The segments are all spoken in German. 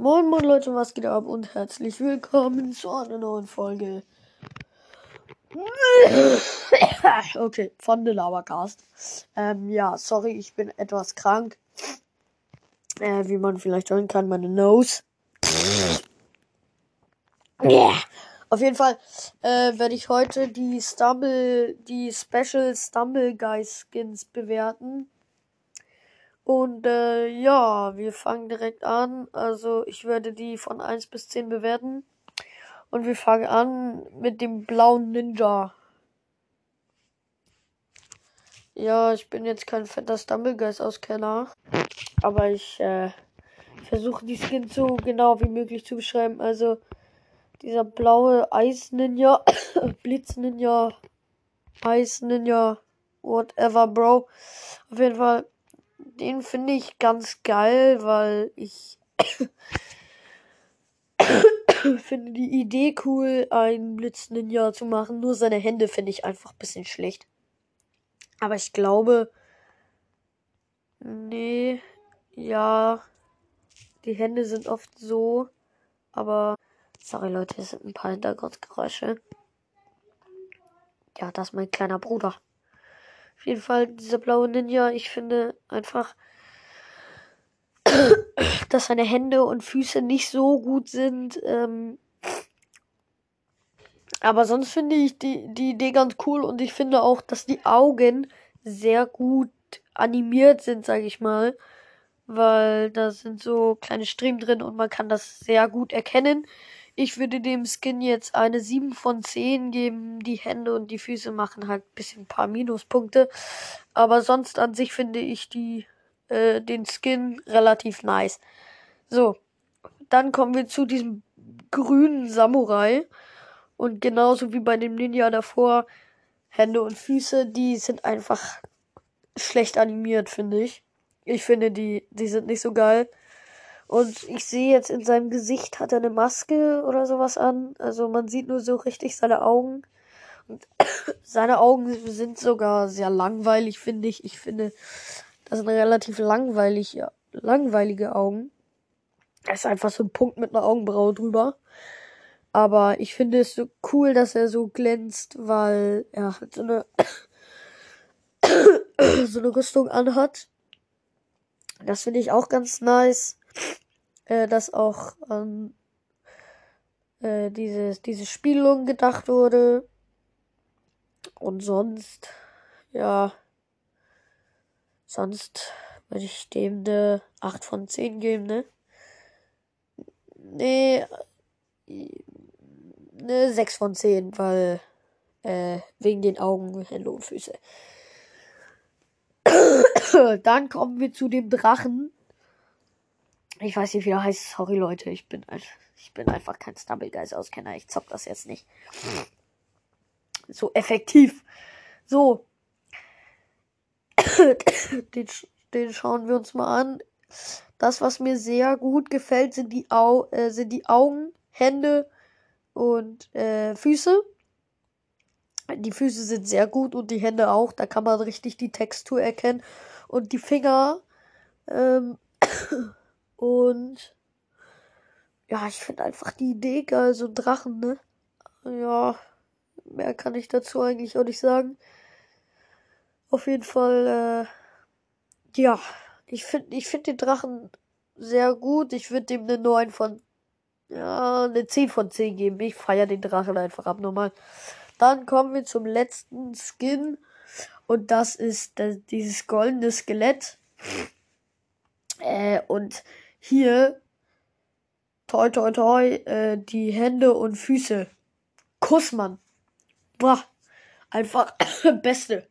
Moin Moin Leute, was geht ab und herzlich willkommen zu einer neuen Folge. Okay, von The Labercast. Ähm, ja, sorry, ich bin etwas krank. Äh, wie man vielleicht hören kann, meine Nose. Yeah. Auf jeden Fall äh, werde ich heute die Stumble, die Special Stumble Guy Skins bewerten. Und äh, ja, wir fangen direkt an. Also ich werde die von 1 bis 10 bewerten. Und wir fangen an mit dem blauen Ninja. Ja, ich bin jetzt kein fetter Stumblegeist-Auskenner. Aber ich äh, versuche die Skins so genau wie möglich zu beschreiben. Also dieser blaue Eis-Ninja, Blitz-Ninja, Eis-Ninja, whatever, Bro. Auf jeden Fall den finde ich ganz geil, weil ich finde die Idee cool, einen Blitz Ninja zu machen. Nur seine Hände finde ich einfach ein bisschen schlecht. Aber ich glaube, nee, ja, die Hände sind oft so, aber sorry Leute, es sind ein paar Hintergrundgeräusche. Ja, das ist mein kleiner Bruder. Auf jeden Fall dieser blaue Ninja. Ich finde einfach, dass seine Hände und Füße nicht so gut sind. Ähm, aber sonst finde ich die, die Idee ganz cool und ich finde auch, dass die Augen sehr gut animiert sind, sage ich mal. Weil da sind so kleine Striemen drin und man kann das sehr gut erkennen. Ich würde dem Skin jetzt eine 7 von 10 geben. Die Hände und die Füße machen halt ein bisschen ein paar Minuspunkte. Aber sonst an sich finde ich die, äh, den Skin relativ nice. So, dann kommen wir zu diesem grünen Samurai. Und genauso wie bei dem Ninja davor, Hände und Füße, die sind einfach schlecht animiert, finde ich. Ich finde, die, die sind nicht so geil. Und ich sehe jetzt in seinem Gesicht hat er eine Maske oder sowas an. Also man sieht nur so richtig seine Augen. Und seine Augen sind sogar sehr langweilig, finde ich. Ich finde, das sind relativ langweilig, langweilige Augen. Da ist einfach so ein Punkt mit einer Augenbraue drüber. Aber ich finde es so cool, dass er so glänzt, weil er halt so eine, so eine Rüstung anhat. Das finde ich auch ganz nice äh, dass auch an äh, diese, diese Spielung gedacht wurde. Und sonst, ja, sonst würde ich dem eine 8 von 10 geben, ne? Nee, eine 6 von 10, weil, äh, wegen den Augen, Hände und Füße. Dann kommen wir zu dem Drachen. Ich weiß nicht, wie er heißt. Sorry, Leute. Ich bin, ich bin einfach kein Stumblegeist-Auskenner. Ich zock das jetzt nicht. So effektiv. So. den, den schauen wir uns mal an. Das, was mir sehr gut gefällt, sind die, Au äh, sind die Augen, Hände und äh, Füße. Die Füße sind sehr gut und die Hände auch. Da kann man richtig die Textur erkennen. Und die Finger ähm, und ja, ich finde einfach die Idee geil, so ein Drachen, ne? Ja, mehr kann ich dazu eigentlich auch nicht sagen. Auf jeden Fall, äh, ja, ich finde ich find den Drachen sehr gut. Ich würde dem eine 9 von, ja, eine 10 von 10 geben. Ich feiere den Drachen einfach abnormal. Dann kommen wir zum letzten Skin. Und das ist das, dieses goldene Skelett. Äh, und hier, toi, toi, toi, äh, die Hände und Füße. Kussmann. Boah, einfach beste.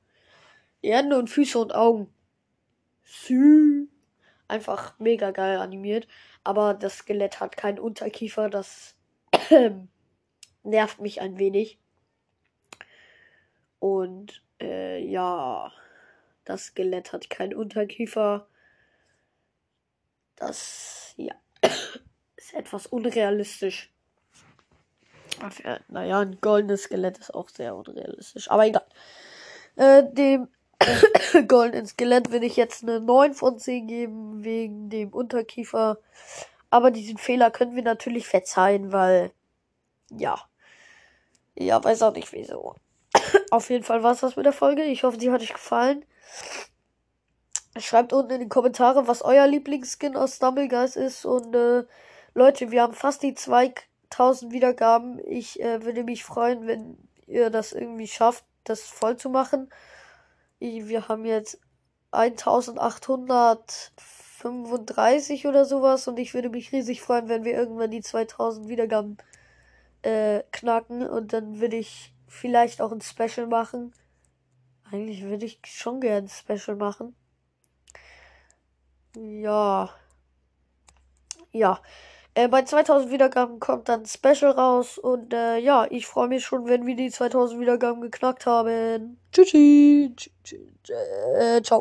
Die Hände und Füße und Augen. Sü. Einfach mega geil animiert. Aber das Skelett hat keinen Unterkiefer, das nervt mich ein wenig. Und äh, ja, das Skelett hat keinen Unterkiefer. Das, ja, ist etwas unrealistisch. Naja, ein goldenes Skelett ist auch sehr unrealistisch. Aber egal. Äh, dem goldenen Skelett will ich jetzt eine 9 von 10 geben, wegen dem Unterkiefer. Aber diesen Fehler können wir natürlich verzeihen, weil, ja. Ja, weiß auch nicht wieso. Auf jeden Fall war es das mit der Folge. Ich hoffe, sie hat euch gefallen. Schreibt unten in die Kommentare, was euer Lieblingsskin aus Stumbleguys ist. Und äh, Leute, wir haben fast die 2000 Wiedergaben. Ich äh, würde mich freuen, wenn ihr das irgendwie schafft, das voll zu machen. Wir haben jetzt 1835 oder sowas und ich würde mich riesig freuen, wenn wir irgendwann die 2000 Wiedergaben äh, knacken und dann würde ich vielleicht auch ein Special machen. Eigentlich würde ich schon gerne ein Special machen. Ja. Ja. Äh, bei 2000 Wiedergaben kommt dann Special raus und äh, ja, ich freue mich schon, wenn wir die 2000 Wiedergaben geknackt haben. Tschüssi. Tsch, tsch, äh, ciao.